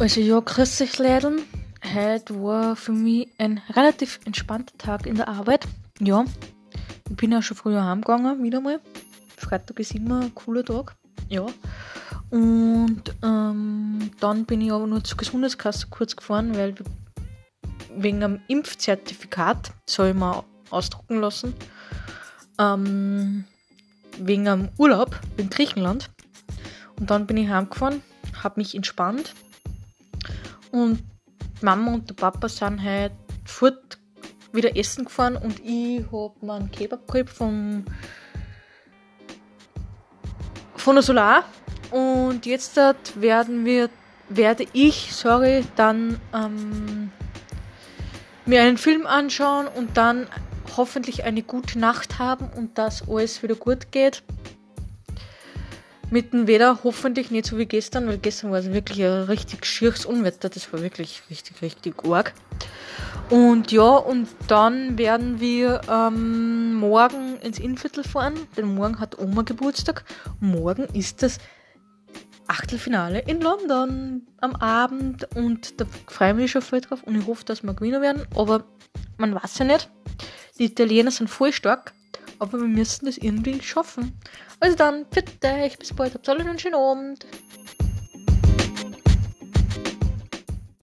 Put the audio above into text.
Also ja, grüß euch Leiden. Heute war für mich ein relativ entspannter Tag in der Arbeit. Ja, ich bin ja schon früher heimgegangen, wieder mal. Freitag ist immer ein cooler Tag. Ja. Und ähm, dann bin ich aber nur zur Gesundheitskasse kurz gefahren, weil wegen einem Impfzertifikat soll ich mal ausdrucken lassen. Ähm, wegen einem Urlaub in Griechenland. Und dann bin ich heimgefahren, habe mich entspannt. Und Mama und der Papa sind halt fort wieder essen gefahren und ich habe mir einen Kebab geholt vom, von der Solar. Und jetzt werden wir, werde ich, sorry, dann ähm, mir einen Film anschauen und dann hoffentlich eine gute Nacht haben und dass alles wieder gut geht. Mit dem Wetter hoffentlich nicht so wie gestern, weil gestern war es wirklich ein richtig schieres Unwetter. Das war wirklich richtig, richtig arg. Und ja, und dann werden wir ähm, morgen ins Innviertel fahren, denn morgen hat Oma Geburtstag. Morgen ist das Achtelfinale in London am Abend und da freue ich mich schon voll drauf und ich hoffe, dass wir gewinnen werden, aber man weiß ja nicht. Die Italiener sind voll stark, aber wir müssen das irgendwie schaffen. Also dann, bitte, ich bis bald, habt alle einen schönen Abend.